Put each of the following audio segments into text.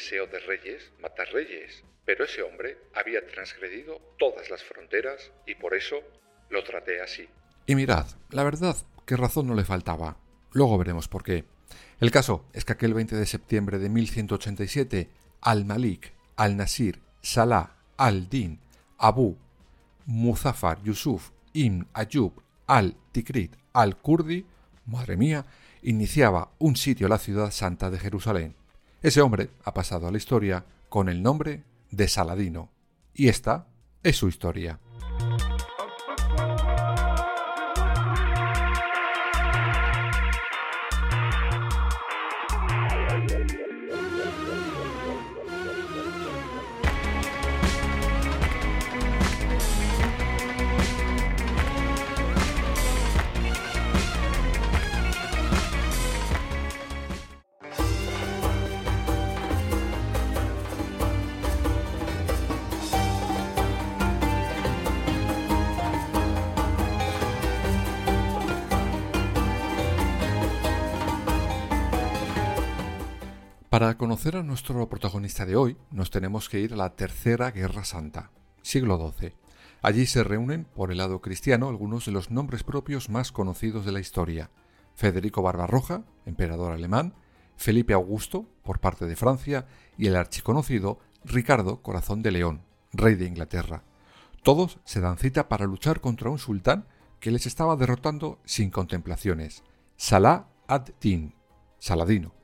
Deseo de reyes matar reyes, pero ese hombre había transgredido todas las fronteras y por eso lo traté así. Y mirad, la verdad, que razón no le faltaba. Luego veremos por qué. El caso es que aquel 20 de septiembre de 1187, Al-Malik, Al-Nasir, Salah, Al-Din, Abu, Muzaffar, Yusuf, Ibn Ayub, Al-Tikrit, Al-Kurdi, madre mía, iniciaba un sitio a la ciudad santa de Jerusalén. Ese hombre ha pasado a la historia con el nombre de Saladino. Y esta es su historia. Conocer a nuestro protagonista de hoy, nos tenemos que ir a la Tercera Guerra Santa, siglo XII. Allí se reúnen, por el lado cristiano, algunos de los nombres propios más conocidos de la historia. Federico Barbarroja, emperador alemán, Felipe Augusto, por parte de Francia, y el archiconocido Ricardo Corazón de León, rey de Inglaterra. Todos se dan cita para luchar contra un sultán que les estaba derrotando sin contemplaciones, Salah ad-Din, Saladino.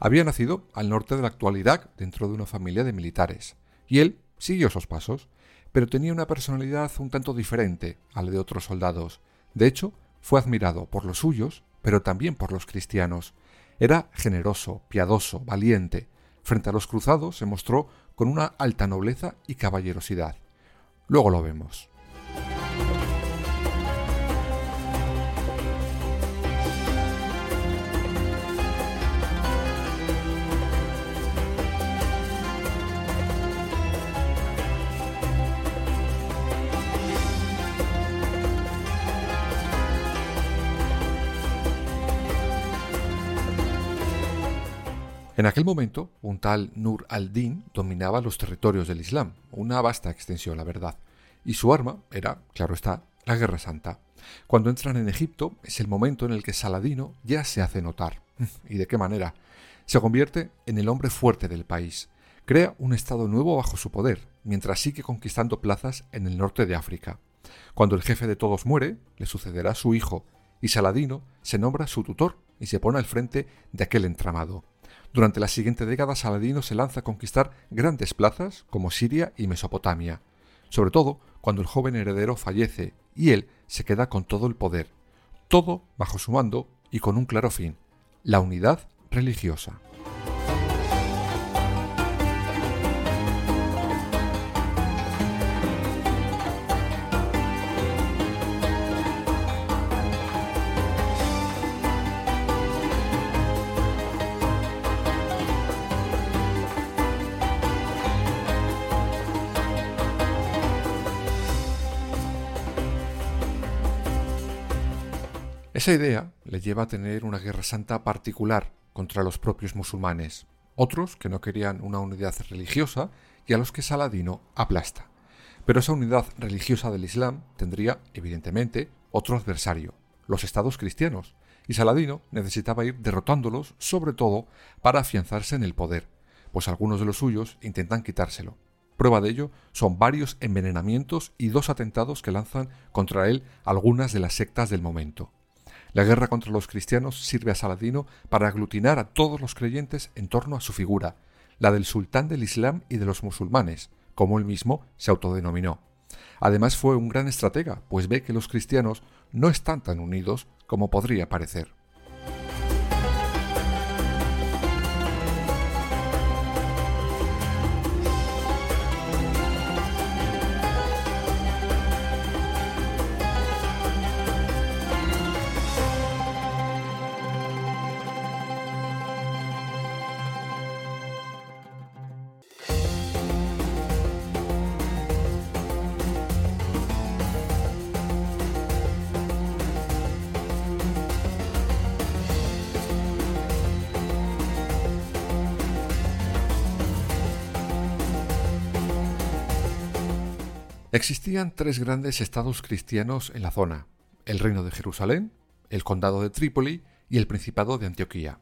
Había nacido al norte de la actual Irak dentro de una familia de militares, y él siguió esos pasos, pero tenía una personalidad un tanto diferente a la de otros soldados. De hecho, fue admirado por los suyos, pero también por los cristianos. Era generoso, piadoso, valiente. Frente a los cruzados se mostró con una alta nobleza y caballerosidad. Luego lo vemos. En aquel momento, un tal Nur al-Din dominaba los territorios del Islam, una vasta extensión, la verdad, y su arma era, claro está, la Guerra Santa. Cuando entran en Egipto es el momento en el que Saladino ya se hace notar. ¿Y de qué manera? Se convierte en el hombre fuerte del país. Crea un estado nuevo bajo su poder, mientras sigue conquistando plazas en el norte de África. Cuando el jefe de todos muere, le sucederá su hijo, y Saladino se nombra su tutor y se pone al frente de aquel entramado. Durante la siguiente década, Saladino se lanza a conquistar grandes plazas como Siria y Mesopotamia, sobre todo cuando el joven heredero fallece y él se queda con todo el poder, todo bajo su mando y con un claro fin, la unidad religiosa. Esa idea le lleva a tener una guerra santa particular contra los propios musulmanes, otros que no querían una unidad religiosa y a los que Saladino aplasta. Pero esa unidad religiosa del Islam tendría, evidentemente, otro adversario, los estados cristianos, y Saladino necesitaba ir derrotándolos sobre todo para afianzarse en el poder, pues algunos de los suyos intentan quitárselo. Prueba de ello son varios envenenamientos y dos atentados que lanzan contra él algunas de las sectas del momento. La guerra contra los cristianos sirve a Saladino para aglutinar a todos los creyentes en torno a su figura, la del sultán del Islam y de los musulmanes, como él mismo se autodenominó. Además fue un gran estratega, pues ve que los cristianos no están tan unidos como podría parecer. Existían tres grandes estados cristianos en la zona, el reino de Jerusalén, el condado de Trípoli y el principado de Antioquía.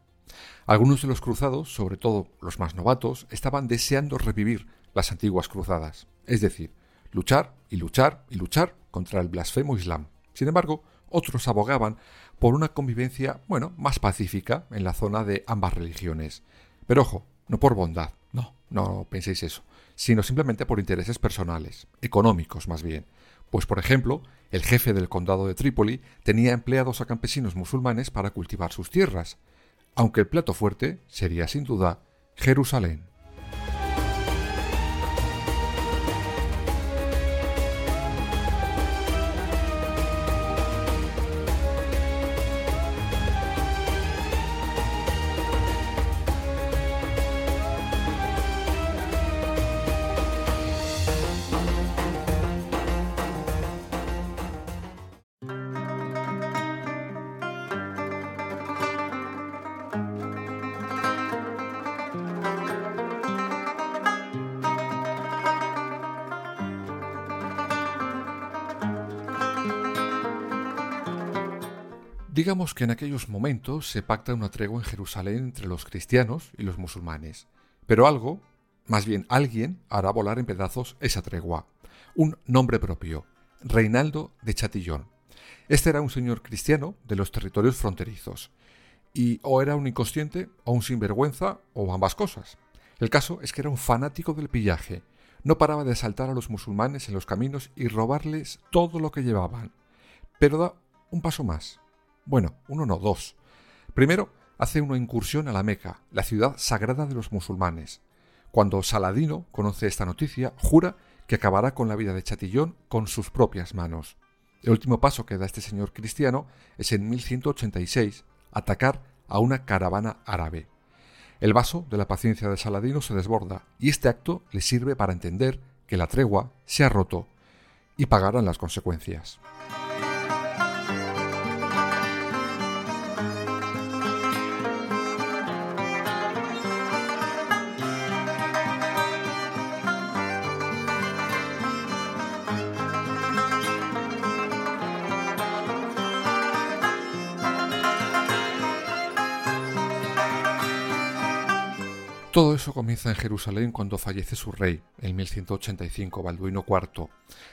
Algunos de los cruzados, sobre todo los más novatos, estaban deseando revivir las antiguas cruzadas, es decir, luchar y luchar y luchar contra el blasfemo Islam. Sin embargo, otros abogaban por una convivencia, bueno, más pacífica en la zona de ambas religiones. Pero ojo, no por bondad, no, penséis eso sino simplemente por intereses personales, económicos más bien. Pues por ejemplo, el jefe del condado de Trípoli tenía empleados a campesinos musulmanes para cultivar sus tierras, aunque el plato fuerte sería sin duda Jerusalén. Digamos que en aquellos momentos se pacta una tregua en Jerusalén entre los cristianos y los musulmanes. Pero algo, más bien alguien, hará volar en pedazos esa tregua. Un nombre propio, Reinaldo de Chatillón. Este era un señor cristiano de los territorios fronterizos. Y o era un inconsciente, o un sinvergüenza, o ambas cosas. El caso es que era un fanático del pillaje. No paraba de asaltar a los musulmanes en los caminos y robarles todo lo que llevaban. Pero da un paso más bueno, uno no, dos. Primero, hace una incursión a la Meca, la ciudad sagrada de los musulmanes. Cuando Saladino conoce esta noticia, jura que acabará con la vida de Chatillón con sus propias manos. El último paso que da este señor cristiano es en 1186 atacar a una caravana árabe. El vaso de la paciencia de Saladino se desborda y este acto le sirve para entender que la tregua se ha roto y pagarán las consecuencias. Todo eso comienza en Jerusalén cuando fallece su rey, en 1185, Balduino IV.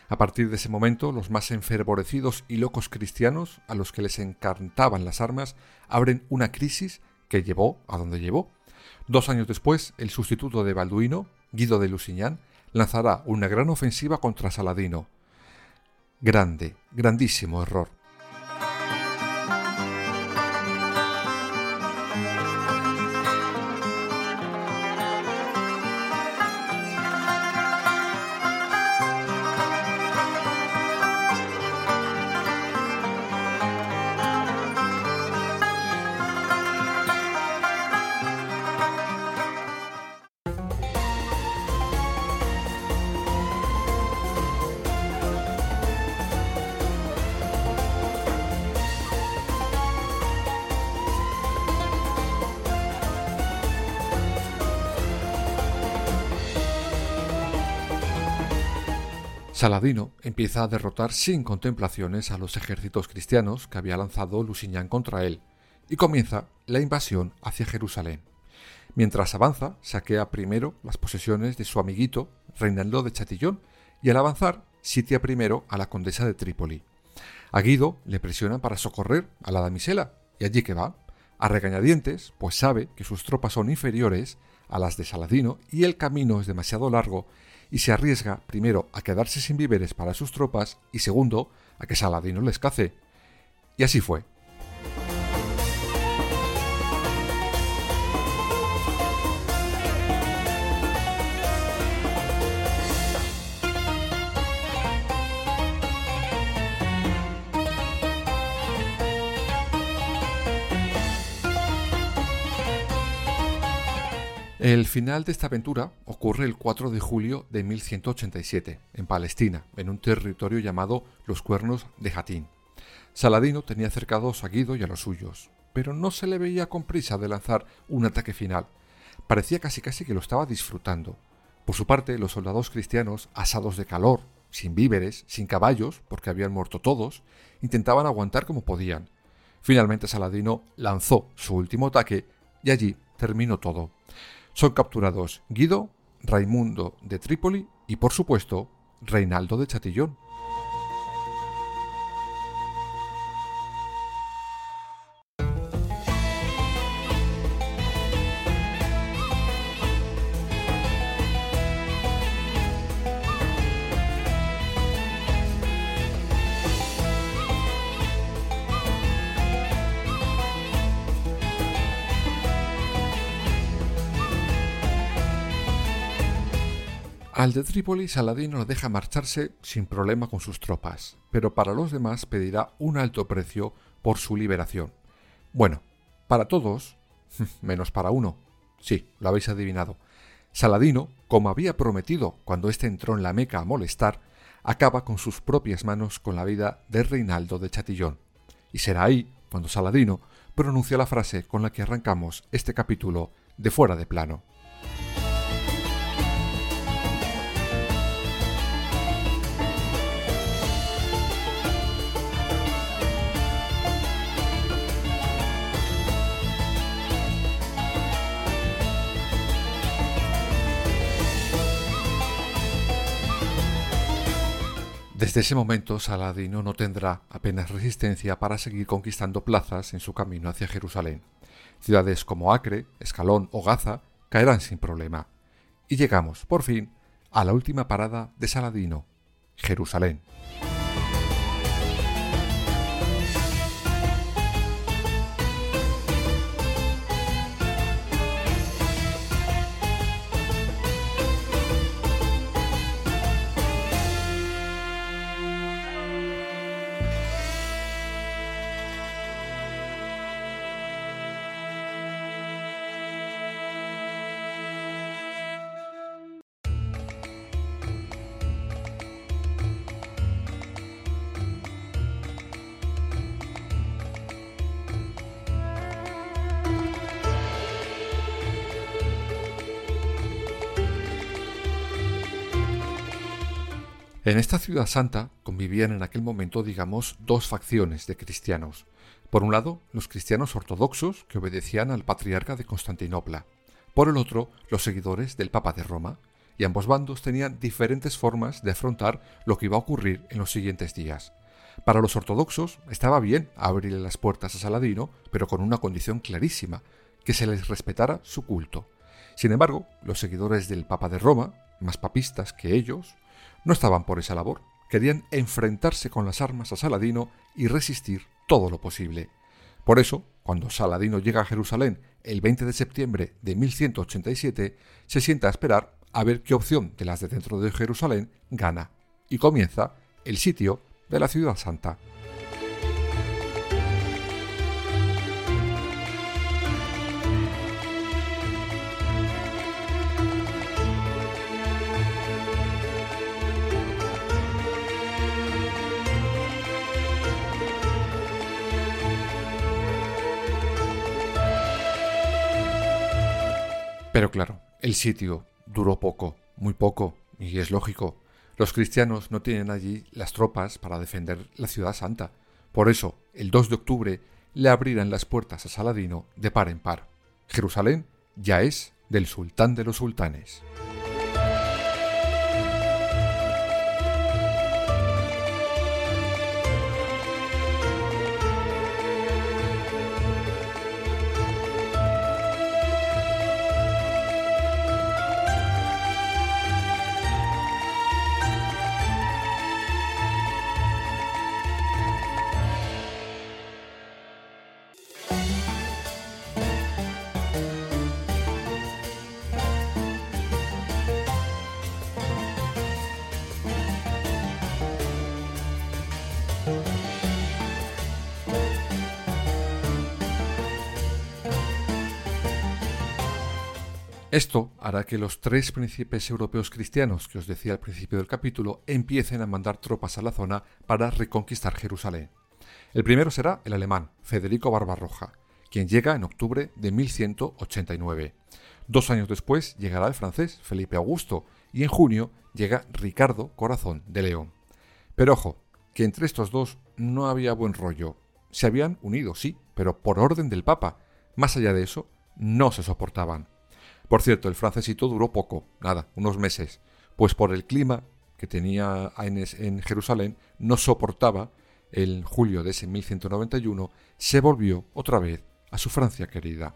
A partir de ese momento, los más enfervorecidos y locos cristianos, a los que les encantaban las armas, abren una crisis que llevó a donde llevó. Dos años después, el sustituto de Balduino, Guido de Lusignan, lanzará una gran ofensiva contra Saladino. Grande, grandísimo error. Saladino empieza a derrotar sin contemplaciones a los ejércitos cristianos que había lanzado Lusignan contra él, y comienza la invasión hacia Jerusalén. Mientras avanza, saquea primero las posesiones de su amiguito, Reinaldo de Chatillón, y al avanzar, sitia primero a la condesa de Trípoli. A Guido le presionan para socorrer a la damisela, y allí que va, a regañadientes, pues sabe que sus tropas son inferiores a las de Saladino y el camino es demasiado largo y se arriesga, primero, a quedarse sin víveres para sus tropas y segundo, a que Saladino les cace. Y así fue. El final de esta aventura ocurre el 4 de julio de 1187, en Palestina, en un territorio llamado los Cuernos de Jatín. Saladino tenía cercados a Guido y a los suyos, pero no se le veía con prisa de lanzar un ataque final. Parecía casi casi que lo estaba disfrutando. Por su parte, los soldados cristianos, asados de calor, sin víveres, sin caballos, porque habían muerto todos, intentaban aguantar como podían. Finalmente Saladino lanzó su último ataque y allí terminó todo. Son capturados Guido, Raimundo de Trípoli y, por supuesto, Reinaldo de Chatillón. Al de Trípoli, Saladino lo deja marcharse sin problema con sus tropas, pero para los demás pedirá un alto precio por su liberación. Bueno, para todos, menos para uno. Sí, lo habéis adivinado. Saladino, como había prometido cuando éste entró en la Meca a molestar, acaba con sus propias manos con la vida de Reinaldo de Chatillón. Y será ahí cuando Saladino pronuncia la frase con la que arrancamos este capítulo de Fuera de Plano. Desde ese momento Saladino no tendrá apenas resistencia para seguir conquistando plazas en su camino hacia Jerusalén. Ciudades como Acre, Escalón o Gaza caerán sin problema. Y llegamos, por fin, a la última parada de Saladino, Jerusalén. En esta ciudad santa convivían en aquel momento, digamos, dos facciones de cristianos. Por un lado, los cristianos ortodoxos que obedecían al patriarca de Constantinopla. Por el otro, los seguidores del Papa de Roma. Y ambos bandos tenían diferentes formas de afrontar lo que iba a ocurrir en los siguientes días. Para los ortodoxos estaba bien abrirle las puertas a Saladino, pero con una condición clarísima, que se les respetara su culto. Sin embargo, los seguidores del Papa de Roma, más papistas que ellos, no estaban por esa labor, querían enfrentarse con las armas a Saladino y resistir todo lo posible. Por eso, cuando Saladino llega a Jerusalén el 20 de septiembre de 1187, se sienta a esperar a ver qué opción de las de dentro de Jerusalén gana, y comienza el sitio de la ciudad santa. Pero claro, el sitio duró poco, muy poco, y es lógico. Los cristianos no tienen allí las tropas para defender la ciudad santa. Por eso, el 2 de octubre le abrirán las puertas a Saladino de par en par. Jerusalén ya es del sultán de los sultanes. Esto hará que los tres príncipes europeos cristianos que os decía al principio del capítulo empiecen a mandar tropas a la zona para reconquistar Jerusalén. El primero será el alemán, Federico Barbarroja, quien llega en octubre de 1189. Dos años después llegará el francés Felipe Augusto y en junio llega Ricardo Corazón de León. Pero ojo, que entre estos dos no había buen rollo. Se habían unido, sí, pero por orden del Papa. Más allá de eso, no se soportaban. Por cierto, el francesito duró poco, nada, unos meses, pues por el clima que tenía en Jerusalén no soportaba, en julio de ese 1191 se volvió otra vez a su Francia querida.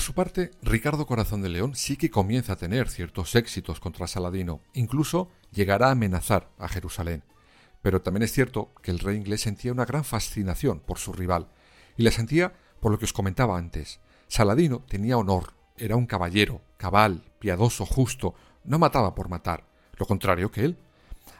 Por su parte, Ricardo Corazón de León sí que comienza a tener ciertos éxitos contra Saladino, incluso llegará a amenazar a Jerusalén. Pero también es cierto que el rey inglés sentía una gran fascinación por su rival, y la sentía por lo que os comentaba antes. Saladino tenía honor, era un caballero, cabal, piadoso, justo, no mataba por matar, lo contrario que él.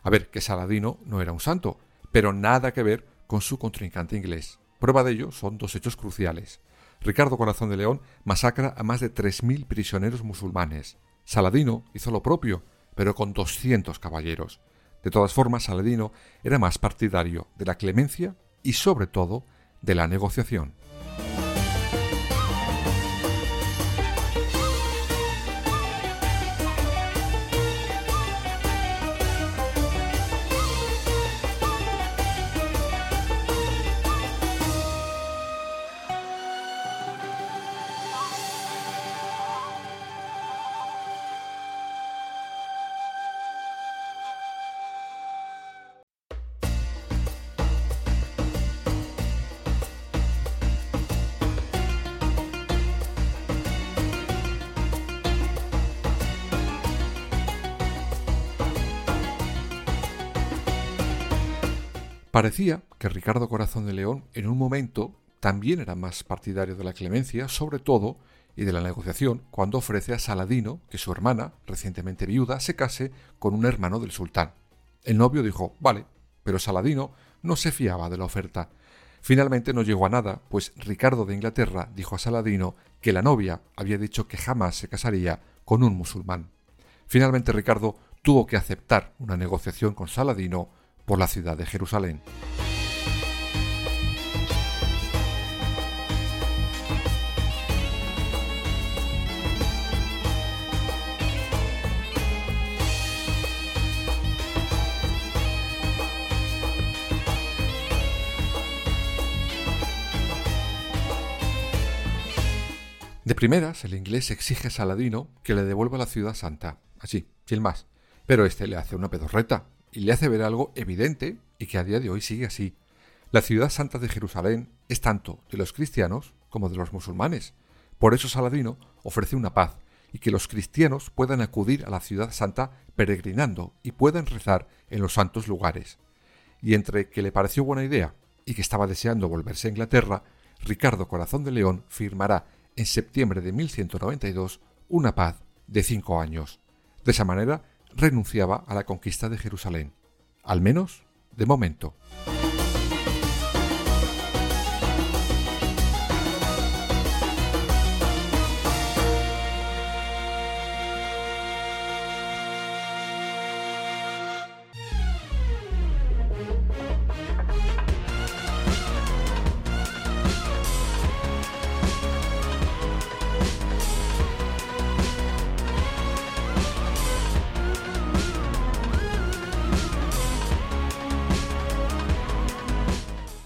A ver, que Saladino no era un santo, pero nada que ver con su contrincante inglés. Prueba de ello son dos hechos cruciales. Ricardo Corazón de León masacra a más de 3.000 prisioneros musulmanes. Saladino hizo lo propio, pero con 200 caballeros. De todas formas, Saladino era más partidario de la clemencia y sobre todo de la negociación. Parecía que Ricardo Corazón de León en un momento también era más partidario de la clemencia, sobre todo, y de la negociación, cuando ofrece a Saladino que su hermana, recientemente viuda, se case con un hermano del sultán. El novio dijo, vale, pero Saladino no se fiaba de la oferta. Finalmente no llegó a nada, pues Ricardo de Inglaterra dijo a Saladino que la novia había dicho que jamás se casaría con un musulmán. Finalmente Ricardo tuvo que aceptar una negociación con Saladino por la ciudad de Jerusalén. De primeras, el inglés exige a Saladino que le devuelva la ciudad santa, así, sin más. Pero este le hace una pedorreta, y le hace ver algo evidente y que a día de hoy sigue así. La ciudad santa de Jerusalén es tanto de los cristianos como de los musulmanes. Por eso Saladino ofrece una paz y que los cristianos puedan acudir a la ciudad santa peregrinando y puedan rezar en los santos lugares. Y entre que le pareció buena idea y que estaba deseando volverse a Inglaterra, Ricardo Corazón de León firmará en septiembre de 1192 una paz de cinco años. De esa manera renunciaba a la conquista de Jerusalén, al menos de momento.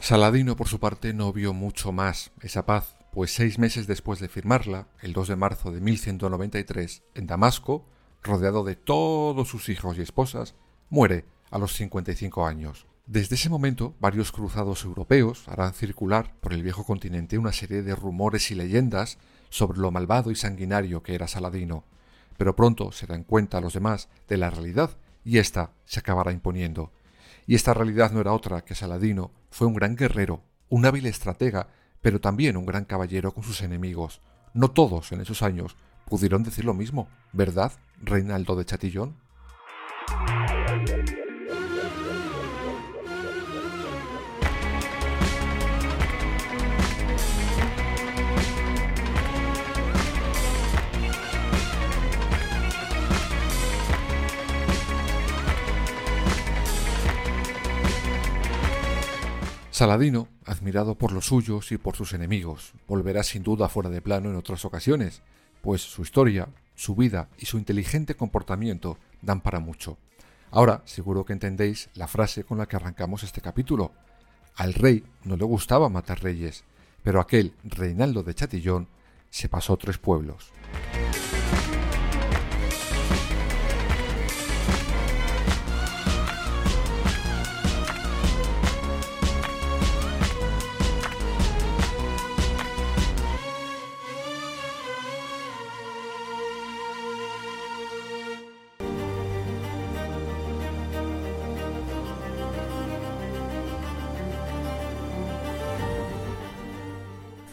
Saladino, por su parte, no vio mucho más esa paz, pues seis meses después de firmarla, el 2 de marzo de 1193, en Damasco, rodeado de todos sus hijos y esposas, muere a los 55 años. Desde ese momento, varios cruzados europeos harán circular por el viejo continente una serie de rumores y leyendas sobre lo malvado y sanguinario que era Saladino. pero pronto se dan cuenta los demás de la realidad y ésta se acabará imponiendo. Y esta realidad no era otra que Saladino fue un gran guerrero, un hábil estratega, pero también un gran caballero con sus enemigos. No todos en esos años pudieron decir lo mismo, ¿verdad, Reinaldo de Chatillón? Saladino, admirado por los suyos y por sus enemigos, volverá sin duda fuera de plano en otras ocasiones, pues su historia, su vida y su inteligente comportamiento dan para mucho. Ahora seguro que entendéis la frase con la que arrancamos este capítulo. Al rey no le gustaba matar reyes, pero aquel Reinaldo de Chatillón se pasó tres pueblos.